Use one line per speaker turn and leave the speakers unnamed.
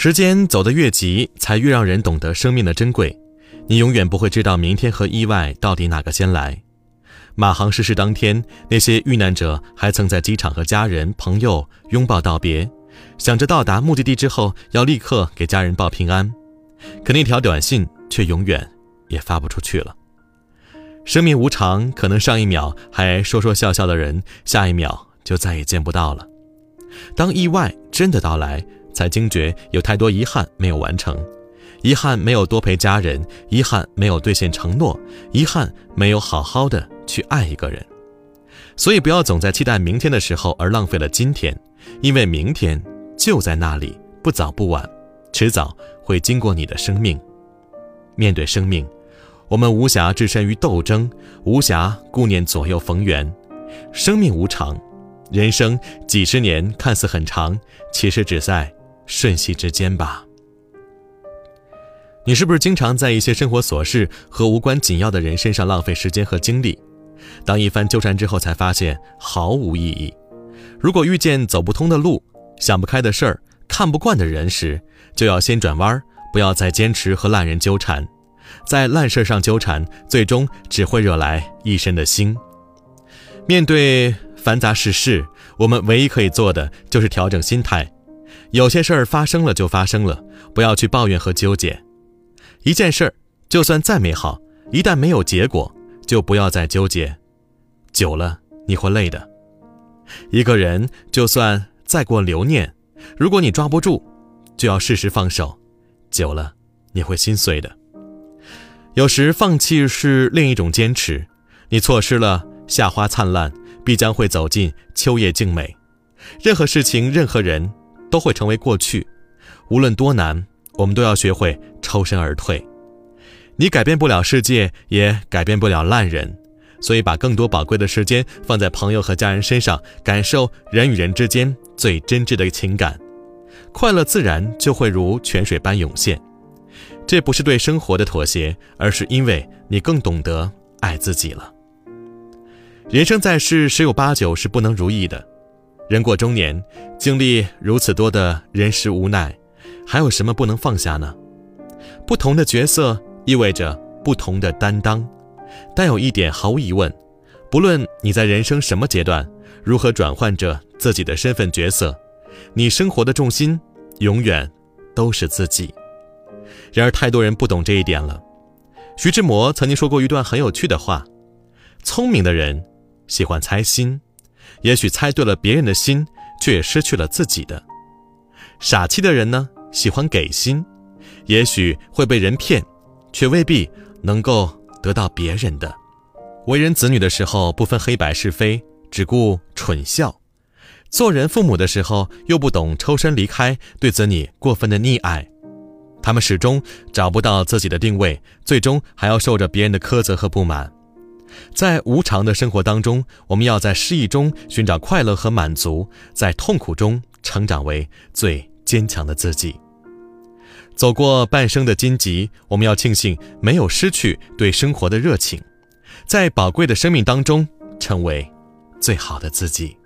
时间走得越急，才越让人懂得生命的珍贵。你永远不会知道明天和意外到底哪个先来。马航失事当天，那些遇难者还曾在机场和家人、朋友拥抱道别，想着到达目的地之后要立刻给家人报平安，可那条短信却永远也发不出去了。生命无常，可能上一秒还说说笑笑的人，下一秒就再也见不到了。当意外真的到来，才惊觉有太多遗憾没有完成，遗憾没有多陪家人，遗憾没有兑现承诺，遗憾没有好好的去爱一个人。所以不要总在期待明天的时候而浪费了今天，因为明天就在那里，不早不晚，迟早会经过你的生命。面对生命，我们无暇置身于斗争，无暇顾念左右逢源。生命无常，人生几十年看似很长，其实只在。瞬息之间吧。你是不是经常在一些生活琐事和无关紧要的人身上浪费时间和精力？当一番纠缠之后，才发现毫无意义。如果遇见走不通的路、想不开的事儿、看不惯的人时，就要先转弯，不要再坚持和烂人纠缠。在烂事上纠缠，最终只会惹来一身的腥。面对繁杂世事，我们唯一可以做的就是调整心态。有些事儿发生了就发生了，不要去抱怨和纠结。一件事儿就算再美好，一旦没有结果，就不要再纠结，久了你会累的。一个人就算再过留念，如果你抓不住，就要适时放手，久了你会心碎的。有时放弃是另一种坚持。你错失了夏花灿烂，必将会走进秋叶静美。任何事情，任何人。都会成为过去，无论多难，我们都要学会抽身而退。你改变不了世界，也改变不了烂人，所以把更多宝贵的时间放在朋友和家人身上，感受人与人之间最真挚的情感，快乐自然就会如泉水般涌现。这不是对生活的妥协，而是因为你更懂得爱自己了。人生在世，十有八九是不能如意的。人过中年，经历如此多的人事无奈，还有什么不能放下呢？不同的角色意味着不同的担当，但有一点毫无疑问：不论你在人生什么阶段，如何转换着自己的身份角色，你生活的重心永远都是自己。然而，太多人不懂这一点了。徐志摩曾经说过一段很有趣的话：聪明的人喜欢猜心。也许猜对了别人的心，却也失去了自己的。傻气的人呢，喜欢给心，也许会被人骗，却未必能够得到别人的。为人子女的时候不分黑白是非，只顾蠢笑；做人父母的时候又不懂抽身离开，对子女过分的溺爱。他们始终找不到自己的定位，最终还要受着别人的苛责和不满。在无常的生活当中，我们要在失意中寻找快乐和满足，在痛苦中成长为最坚强的自己。走过半生的荆棘，我们要庆幸没有失去对生活的热情，在宝贵的生命当中成为最好的自己。